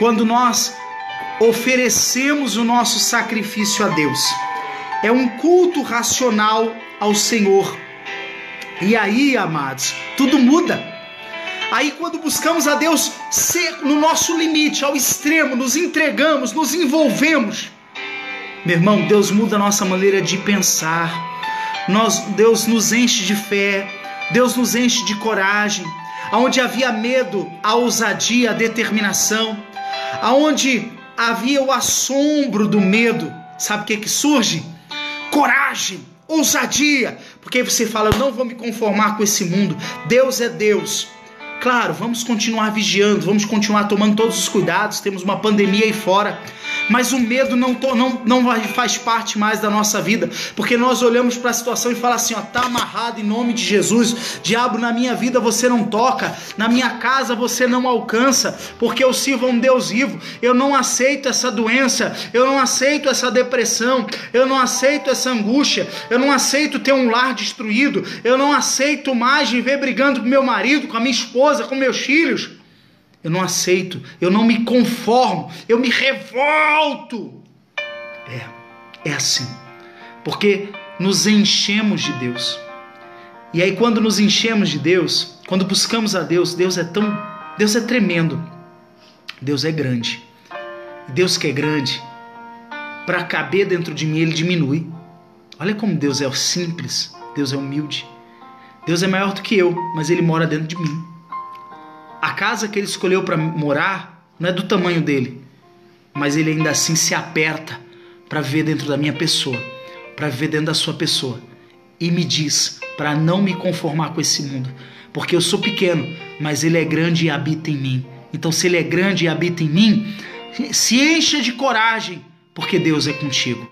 quando nós oferecemos o nosso sacrifício a Deus. É um culto racional ao Senhor. E aí, amados, tudo muda. Aí, quando buscamos a Deus ser no nosso limite, ao extremo, nos entregamos, nos envolvemos. Meu irmão, Deus muda a nossa maneira de pensar. Nós, Deus nos enche de fé, Deus nos enche de coragem. Aonde havia medo, a ousadia, a determinação. Aonde havia o assombro do medo, sabe o que que surge? Coragem, ousadia, porque você fala, eu não vou me conformar com esse mundo. Deus é Deus. Claro, vamos continuar vigiando, vamos continuar tomando todos os cuidados, temos uma pandemia aí fora, mas o medo não, não, não faz parte mais da nossa vida, porque nós olhamos para a situação e falamos assim: ó, tá amarrado em nome de Jesus, diabo, na minha vida você não toca, na minha casa você não alcança, porque eu sirvo a um Deus vivo, eu não aceito essa doença, eu não aceito essa depressão, eu não aceito essa angústia, eu não aceito ter um lar destruído, eu não aceito mais viver brigando com meu marido, com a minha esposa esposa, com meus filhos. Eu não aceito, eu não me conformo, eu me revolto. É, é assim. Porque nos enchemos de Deus. E aí quando nos enchemos de Deus, quando buscamos a Deus, Deus é tão, Deus é tremendo. Deus é grande. Deus que é grande, para caber dentro de mim, ele diminui. Olha como Deus é simples, Deus é humilde. Deus é maior do que eu, mas ele mora dentro de mim. Casa que ele escolheu para morar não é do tamanho dele, mas ele ainda assim se aperta para ver dentro da minha pessoa, para ver dentro da sua pessoa. E me diz para não me conformar com esse mundo, porque eu sou pequeno, mas ele é grande e habita em mim. Então, se ele é grande e habita em mim, se encha de coragem, porque Deus é contigo.